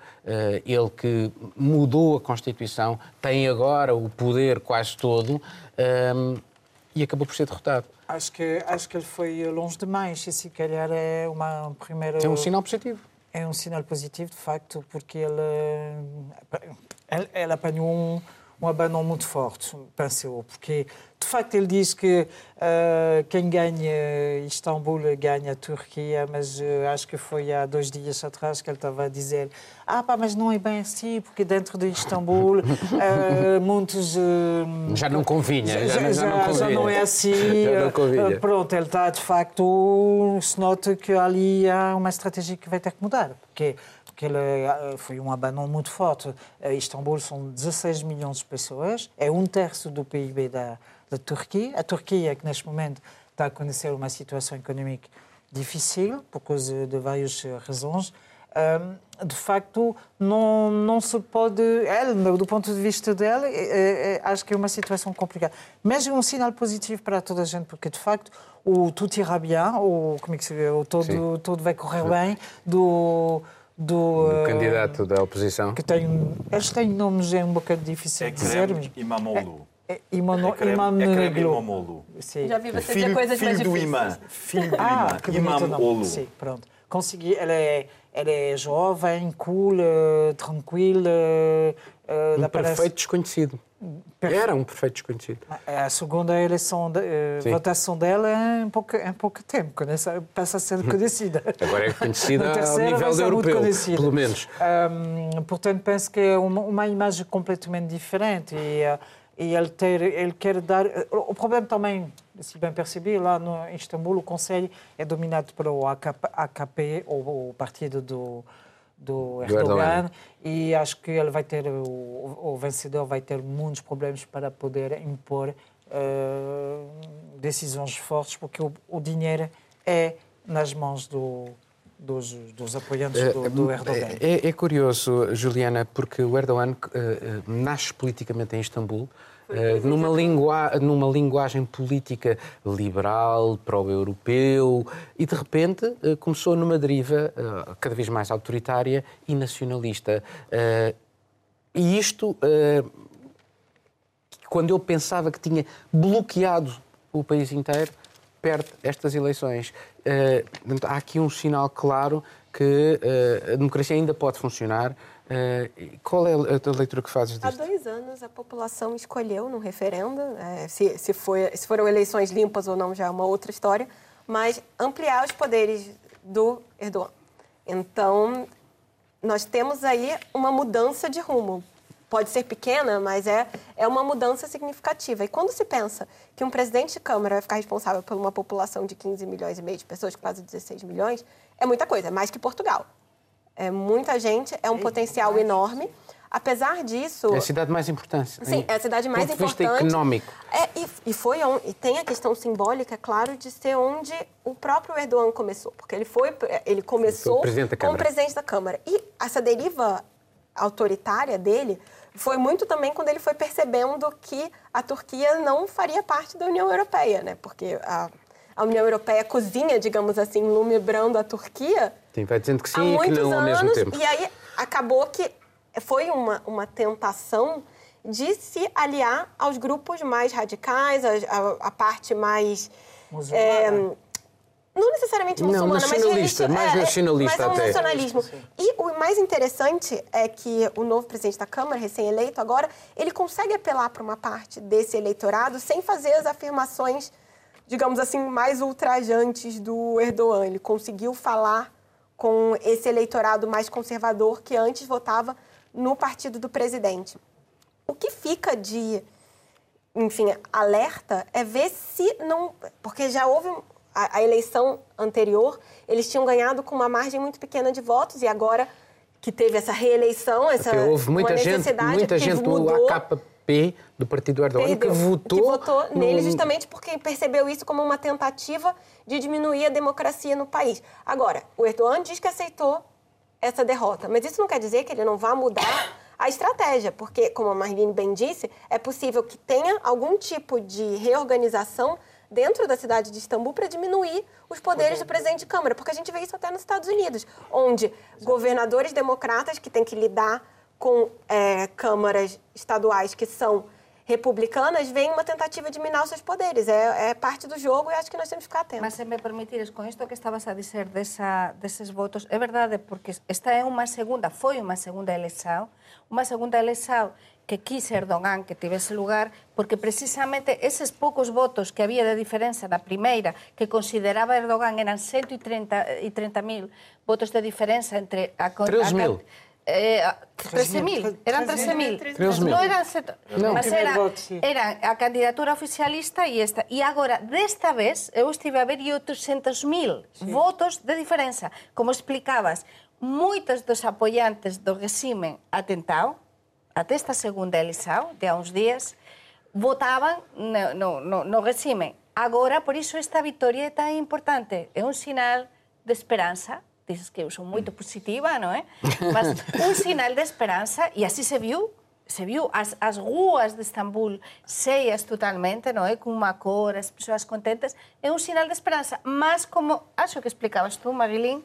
ele que mudou a Constituição, tem agora o poder quase todo e acabou por ser derrotado. Acho que, acho que ele foi longe demais e se calhar é uma primeira... É um sinal positivo. É um sinal positivo, de facto, porque ele, ele, ele apanhou um, um abanão muito forte, penso eu, porque de facto ele diz que uh, quem ganha Istambul ganha a Turquia, mas uh, acho que foi há dois dias atrás que ele estava a dizer ah pá, mas não é bem assim, porque dentro de Istambul uh, muitos... já não convinha. Já, já, já, não, convinha. já não é assim. não. Pronto, ele está de facto, se nota que ali há uma estratégia que vai ter que mudar, porque porque ele foi um abanão muito forte. Istambul são 16 milhões de pessoas, é um terço do PIB da, da Turquia. A Turquia, que neste momento está a conhecer uma situação económica difícil, por causa de várias razões, de facto, não, não se pode. Ele, do ponto de vista dele, é, é, acho que é uma situação complicada. Mas é um sinal positivo para toda a gente, porque de facto o tudo irá bem, ou como é que se vê, o todo, todo vai correr bem, do do... Eh, candidato da oposição. Que tem, eles têm nomes é um bocado difícil de dizer. Ekrem mas- Imamoglu. É Imano- Ekrem- Imamoglu. Ekrem Imamoglu. Sim. Já vi você dizer Filho, coisas mais filho do difíceis. imã. Filho do Ah, imã. Imamoglu. Sim, pronto. Consegui, ela é, ela é jovem, cool, eh, tranquila. eh, Um para- perfeito desconhecido. Era um perfeito desconhecido. A segunda eleição, de, eh, votação dela é em pouco, em pouco tempo, passa a ser conhecida. Agora é conhecida ao nível muito europeu, pelo menos. Hum, portanto, penso que é uma, uma imagem completamente diferente e, eh, e ele, ter, ele quer dar... O problema também, se bem percebi, lá no, em Istambul o Conselho é dominado pelo AKP, AKP ou o partido do, do Erdogan, Erdogan. e acho que ele vai ter, o, o vencedor vai ter muitos problemas para poder impor eh, decisões fortes, porque o, o dinheiro é nas mãos do, dos, dos apoiantes do, do Erdogan. É, é curioso, Juliana, porque o Erdogan eh, eh, nasce politicamente em Istambul, eh, numa, lingua, numa linguagem política liberal, pró-europeu, e de repente eh, começou numa deriva eh, cada vez mais autoritária e nacionalista. E isto, quando eu pensava que tinha bloqueado o país inteiro, perde estas eleições. Portanto, há aqui um sinal claro que eh, a democracia ainda pode funcionar. Eh, qual é a leitura que fazes Há disto? dois anos a população escolheu no referendo, se, se, foi, se foram eleições limpas ou não já é uma outra história, mas ampliar os poderes do Erdogan. Então, nós temos aí uma mudança de rumo. Pode ser pequena, mas é, é uma mudança significativa. E quando se pensa que um presidente de Câmara vai ficar responsável por uma população de 15 milhões e meio de pessoas, quase 16 milhões, é muita coisa, é mais que Portugal. É muita gente, é um potencial enorme. Apesar disso. É a cidade mais importante. Sim, é a cidade mais ponto de vista importante. económico. É, e, e foi on- e tem a questão simbólica, é claro, de ser onde o próprio Erdogan começou, porque ele foi, ele começou presidente como Câmara. presidente da Câmara. E essa deriva autoritária dele foi muito também quando ele foi percebendo que a Turquia não faria parte da União Europeia, né? Porque a, a União Europeia cozinha, digamos assim, lumebrando a Turquia Sim, vai dizendo que há sim e que muitos não ao anos. mesmo tempo. E aí acabou que foi uma, uma tentação de se aliar aos grupos mais radicais, a, a- a parte mais. Muçulmana. Não necessariamente Não, muçulmana, nacionalista, mas mais é, é, nacionalista mas é um até. nacionalismo. E o mais interessante é que o novo presidente da Câmara, recém-eleito agora, ele consegue apelar para uma parte desse eleitorado sem fazer as afirmações, digamos assim, mais ultrajantes do Erdogan. Ele conseguiu falar com esse eleitorado mais conservador que antes votava no partido do presidente. O que fica de enfim, alerta é ver se não. Porque já houve a, a eleição anterior, eles tinham ganhado com uma margem muito pequena de votos e agora que teve essa reeleição, essa Porque houve muita gente, muita que gente do mudou, AKP, do partido Erdogan, que perdeu, votou, que votou no- nele justamente porque percebeu isso como uma tentativa de diminuir a democracia no país. Agora, o Erdogan diz que aceitou essa derrota, mas isso não quer dizer que ele não vá mudar a estratégia, porque, como a Marlene bem disse, é possível que tenha algum tipo de reorganização dentro da cidade de Istambul para diminuir os poderes do presidente de Câmara, porque a gente vê isso até nos Estados Unidos, onde governadores democratas que têm que lidar com é, câmaras estaduais que são republicanas veem uma tentativa de minar os seus poderes. É, é parte do jogo e acho que nós temos que ficar atentos. Mas se me permitires, con isto que estabas a dizer desa, deses votos, é verdade, porque esta é unha segunda, foi unha segunda eleição, unha segunda eleição que quise Erdogan que tivese lugar porque precisamente eses poucos votos que había de diferenza na primeira que consideraba Erdogan eran 130 30.000 votos de diferenza entre a... 3.000 eh, 13.000, eran 13.000. No eran set... no. Mas era, era a candidatura oficialista e esta. E agora, desta vez, eu estive a ver 800.000 sí. votos de diferenza. Como explicabas, moitos dos apoiantes do regime atentado, até esta segunda eleição, de há uns dias, votaban no, no, no, regime. Agora, por iso, esta vitória é tan importante. É un sinal de esperanza, dices que eu sou moito positiva, non é? Mas un sinal de esperanza, e así se viu, se viu as, as ruas de Estambul cheias totalmente, non é? Con unha cor, as persoas contentas, é un sinal de esperanza. Mas como, acho que explicabas tú, Marilín,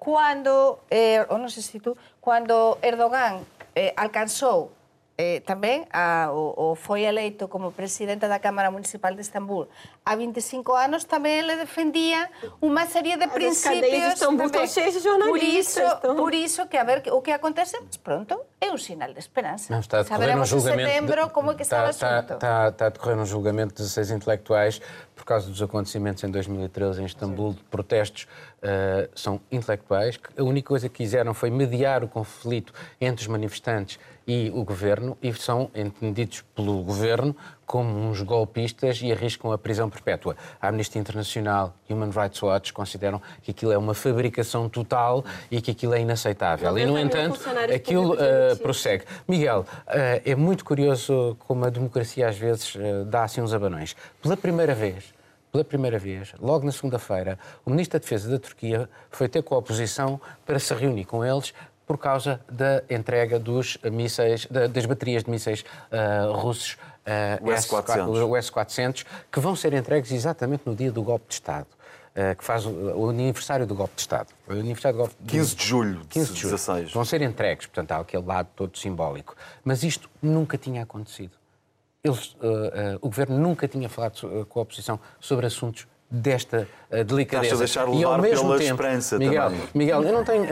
Cuando, eh, ou non sei se tú, cuando Erdogan eh, alcanzou eh, tamén a, o, o foi eleito como presidente da Cámara Municipal de Estambul há 25 anos tamén ele defendía unha serie de As cadeias de Istambul tamén. estão cheias de por então. por iso que a ver o que acontece mas pronto é um sinal de esperança Não, está a decorrer um saberemos em julgamento. setembro de- como é que está, o está, assunto está, está a decorrer um julgamento de 16 intelectuais por causa dos acontecimentos em 2013 em Istambul, de protestos. eh, são intelectuais que a única coisa que quiseram foi mediar o conflito entre os manifestantes e o governo e são entendidos pelo governo como uns golpistas e arriscam a prisão perpétua. A Amnistia Internacional e Human Rights Watch consideram que aquilo é uma fabricação total e que aquilo é inaceitável. E, no 90 mil entanto, aquilo demitidos. prossegue. Miguel, eh, é muito curioso como a democracia às vezes eh, dá assim uns abanões. Pela primeira vez, pela primeira vez, logo na segunda-feira, o Ministro da Defesa da Turquia foi ter com a oposição para se reunir com eles por causa da entrega dos mísseis, da- das baterias de mísseis eh, russos eh, O S-400. o S-400, que vão ser entregues exatamente no dia do golpe de Estado, eh, que faz o, o aniversário do golpe de Estado. O aniversário do golpe 15 de julho de 15 de julho. 16. Vão ser entregues, portanto, há aquele lado todo simbólico. Mas isto nunca tinha acontecido. Eles, eh, eh, o governo nunca tinha falado com a oposição sobre assuntos desta eh, delicadeza. Deixar e ao levar mesmo pela tempo, esperança Miguel, também. Miguel, eu não tenho.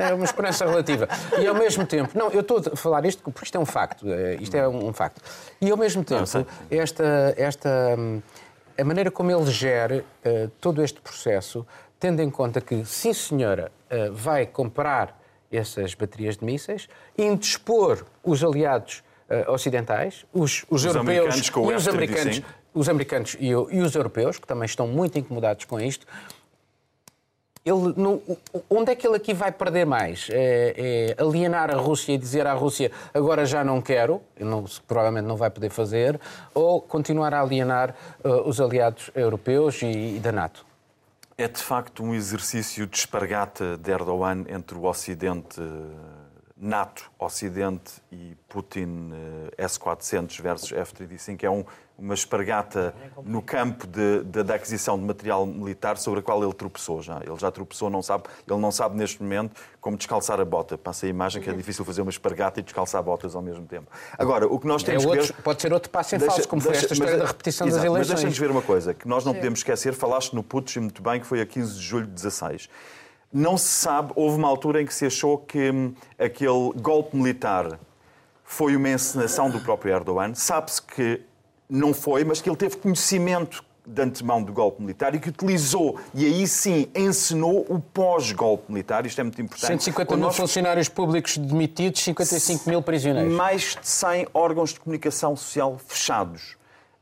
É uma esperança relativa. E ao mesmo tempo. Não, eu estou a falar isto porque isto é um facto. eh, Isto é um um facto. E ao mesmo tempo, esta. esta a maneira como ele gere eh, todo este processo, tendo em conta que, sim senhora, eh, vai comprar essas baterias de mísseis, indispor os aliados eh, ocidentais, os, os, europeus americanos com o e os F-35. americanos, os americanos e, e os europeus, que também estão muito incomodados com isto, ele não- o- onde é que ele aqui vai perder mais? É, é alienar a Rússia e dizer à Rússia agora já não quero, não, provavelmente não vai poder fazer, ou continuar a alienar eh, os aliados europeus e, e da NATO? É de facto um exercício de espargata de Erdogan entre o Ocidente, eh, NATO, Ocidente e Putin eh, S-400 versus F-35. É um, uma espargata no campo de- de- da aquisição de material militar sobre a qual ele tropeçou já. Ele já tropeçou, não sabe, ele não sabe neste momento como descalçar a bota. Passa a imagem que é difícil fazer uma espargata e descalçar botas ao mesmo tempo. Agora, o que nós É temos que outro- ver... pode ser outro passo em Deixa- falso, como foi deixa- esta história mas- da repetição exato, das Mas eleições. deixa-nos ver uma coisa, que nós não podemos esquecer, falaste no Putsch muito bem, que foi a 15 de julho de 16. Não se sabe, houve uma altura em que se achou que hum, aquele golpe militar foi uma encenação do próprio Erdogan. Sabe-se que não foi, mas que ele teve conhecimento de antemão do golpe militar e que utilizou, e aí sim encenou o pós-golpe militar. Isto é muito importante. 150 Quando mil nós- funcionários públicos demitidos, 55 mil prisioneiros. mais de 100 órgãos de comunicação social fechados.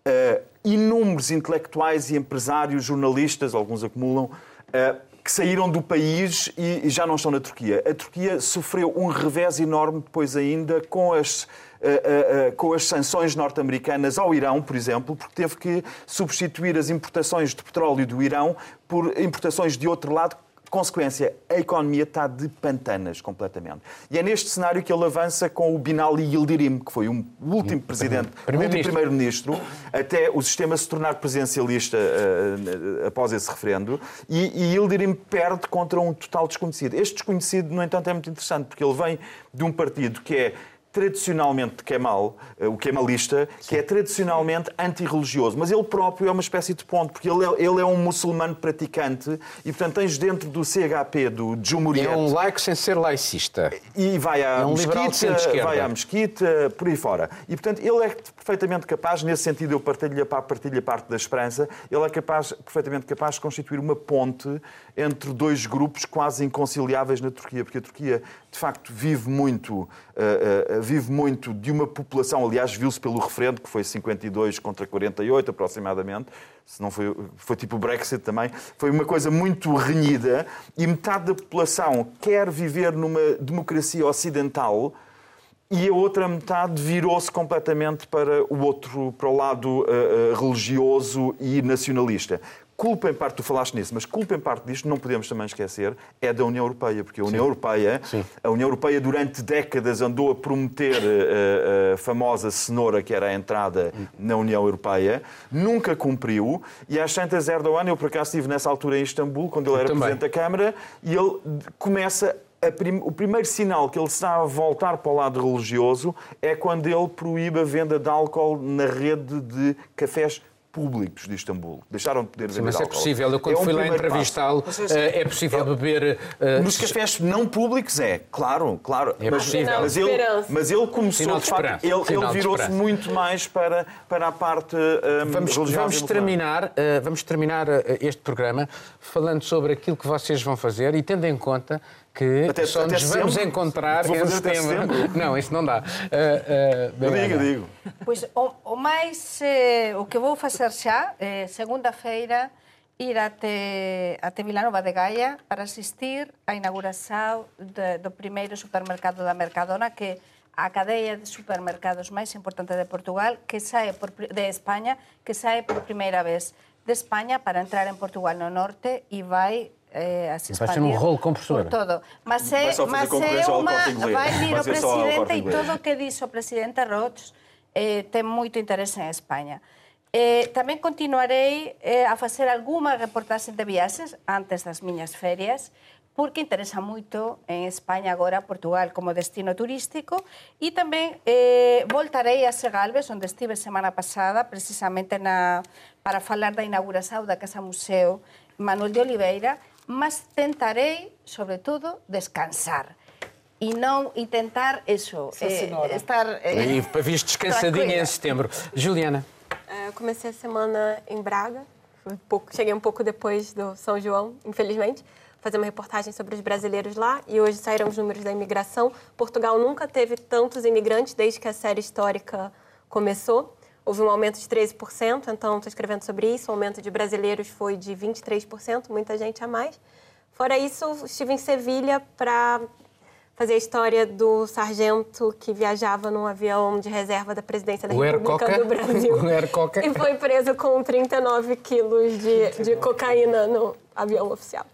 Uh, inúmeros intelectuais e empresários, jornalistas, alguns acumulam, uh, que saíram do país e, e já não estão na Turquia. A Turquia sofreu um revés enorme depois ainda com as, uh, uh, uh, com as sanções norte-americanas ao Irão, por exemplo, porque teve que substituir as importações de petróleo do Irão por importações de outro lado Consequência, a economia está de pantanas completamente. E é neste cenário que ele avança com o Binali Yildirim, que foi o último presidente, o último Primeiro-ministro. até o sistema se tornar presidencialista eh, após esse referendo, e, e Yildirim perde contra um total desconhecido. Este desconhecido, no entanto, é muito interessante, porque ele vem de um partido que é tradicionalmente de Kemal, eh, o kemalista, que é tradicionalmente antirreligioso, mas ele próprio é uma espécie de ponto, porque ele é, ele é um muçulmano praticante e, portanto, tens dentro do CHP, do Jumhuriyet, É um laico sem ser laicista. e vai à É um mesquita, vai à mesquita, por aí fora. E, portanto, ele é perfeitamente capaz, nesse sentido eu partilho a, partilho a parte da esperança, ele é capaz, perfeitamente capaz de constituir uma ponte entre dois grupos quase inconciliáveis na Turquia, porque a Turquia, de facto, vive muito, eh, eh, vive muito de uma população, aliás, viu-se pelo referendo, que foi 52 contra 48 aproximadamente, se não foi, foi tipo o Brexit também, foi uma coisa muito renhida. E metade da população quer viver numa democracia ocidental e a outra metade virou-se completamente para o outro, para o lado uh, uh, religioso e nacionalista. Culpa em parte, tu falaste nisso, mas culpa em parte disto, não podemos também esquecer, é da União Europeia, porque a União Europeia, Sim. a União Europeia durante décadas andou a prometer a, a famosa cenoura que era a entrada na União Europeia, nunca cumpriu, e às tantas Erdogan, eu por acaso estive nessa altura em Istambul, quando ele era também. Presidente da Câmara, e ele começa prim- o primeiro sinal que ele está a voltar para o lado religioso é quando ele proíbe a venda de álcool na rede de cafés públicos de Istambul. Deixaram de poder Sim, vender mas é álcool. possível. Eu, quando É um fui lá entrevistá-lo, eh, é possível beber. eh, Nos cafés não públicos é, claro, claro. É mas, possível. mas, ele, mas ele começou, Sinal de de facto, ele, ele virou-se muito mais para, para a parte Vamos, religiosa vamos muçulmana. terminar, eh, vamos terminar eh, este programa falando sobre aquilo que vocês vão fazer e tendo em conta que Até- só até nos vamos encontrar Vou em fazer até setembro. Não, isso não dá. Eh, eh, Eu digo, digo. Pois o, o máis eh, o que vou facer xa é segunda-feira ir até, até Vilanova de Gaia para asistir á inauguración de, do primeiro supermercado da Mercadona que a cadeia de supermercados máis importante de Portugal que sae por, de España que sae por primeira vez de España para entrar en Portugal no norte e vai eh, a se Vai ser um expandir rolo compressor. por todo. Mas é, mas é uma vai vir o presidente e todo o que dixo o presidente Roch eh, ten moito interese en España. Eh, tamén continuarei eh, a facer algunha reportaxe de viaxes antes das miñas ferias, porque interesa moito en España agora Portugal como destino turístico e tamén eh, voltarei a Segalves, onde estive semana pasada, precisamente na, para falar da inauguración da Casa Museo Manuel de Oliveira, mas tentarei, sobre todo, descansar e non intentar eso, Sim, senhora. estar eh, E para vir descansadinha em setembro. Juliana. É, Eu comecei a semana em Braga, um pouco- cheguei um pouco depois do São João, infelizmente, fazer uma reportagem sobre os brasileiros lá e hoje saíram os números da imigração. Portugal nunca teve tantos imigrantes desde que a série histórica começou. Houve um aumento de 13%, então estou escrevendo sobre isso. O aumento de brasileiros foi de 23%, muita gente a mais. Fora isso, estive em Sevilha para fazer a história do sargento que viajava num avião de reserva da presidência da O República Coca? do Brasil. O Air Coca? E foi preso com 39 quilos de, de cocaína no avião oficial.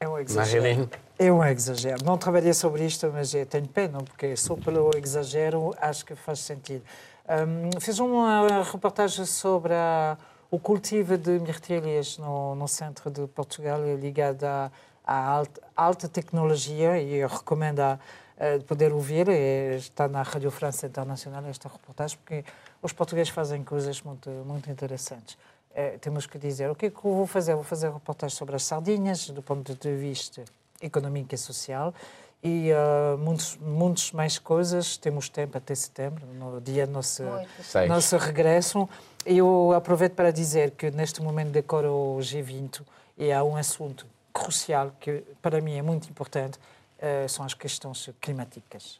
É um exagero. Marilene. É um exagero. Não trabalhei sobre isto, mas eu tenho pena, porque só pelo exagero acho que faz sentido. Hum, fiz uma reportagem sobre a- o cultivo de mirtilhas no, no centro de Portugal, ligado à, alta, alta tecnologia, e eu recomendo a, a poder ouvir, e está na Rádio França Internacional esta reportagem, porque os portugueses fazem coisas muito, muito interessantes. Eh, temos que dizer o que é que eu vou fazer? Vou fazer reportagem sobre as sardinhas, do ponto de vista económico e social, e uh, muitos, muitos mais coisas. Temos tempo até setembro, no dia do nosso, Muito. Nosso regresso. Eu aproveito para dizer que neste momento decora o G20 e há um assunto crucial que para mim é muito importante, eh, são as questões climáticas.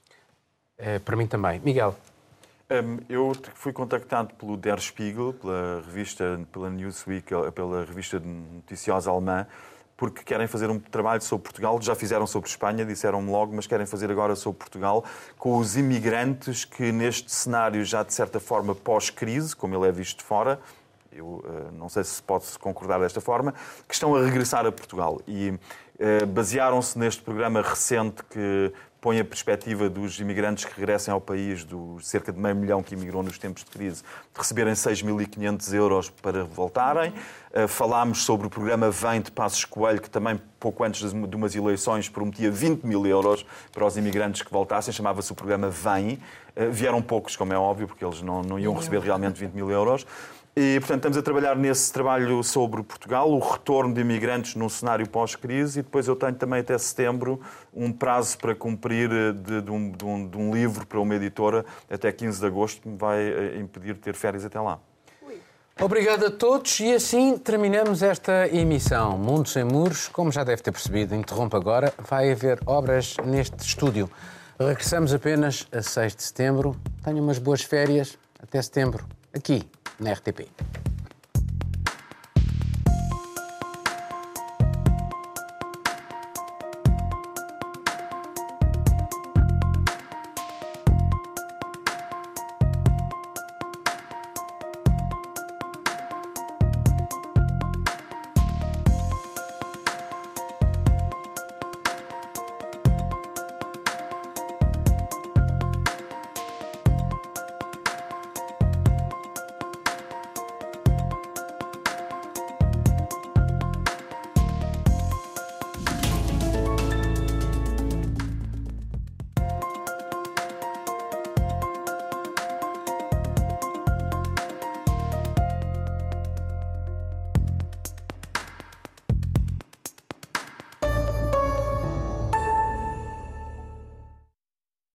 Eh, para mim também. Miguel. Hum, Eu fui contactado pelo Der Spiegel, pela revista, pela Newsweek, pela revista noticiosa alemã, porque querem fazer um trabalho sobre Portugal. Já fizeram sobre Espanha, disseram-me logo, mas querem fazer agora sobre Portugal, com os imigrantes que, neste cenário já de certa forma pós-crise, como ele é visto de fora, eu eh, não sei se pode-se concordar desta forma, que estão a regressar a Portugal. E eh, basearam-se neste programa recente que põe a perspectiva dos imigrantes que regressem ao país, dos cerca de meio milhão que imigrou nos tempos de crise, de receberem 6.500 euros para voltarem. Eh, falámos sobre o programa Vem de Passos Coelho, que também, pouco antes de umas eleições, prometia 20 mil euros para os imigrantes que voltassem. Chamava-se o programa Vem. Eh, vieram poucos, como é óbvio, porque eles não, não iam receber realmente 20 mil euros. E, portanto, estamos a trabalhar nesse trabalho sobre Portugal, o retorno de imigrantes num cenário pós-crise, e depois eu tenho também até setembro um prazo para cumprir eh, de, de um, de um- de um livro para uma editora até 15 de agosto, que me vai eh, impedir de ter férias até lá. Obrigado a todos e assim terminamos esta emissão. Mundo Sem Muros, como já deve ter percebido, interrompo agora, vai haver obras neste estúdio. Regressamos apenas a 6 de setembro. Tenham umas boas férias. Até setembro, aqui RTP.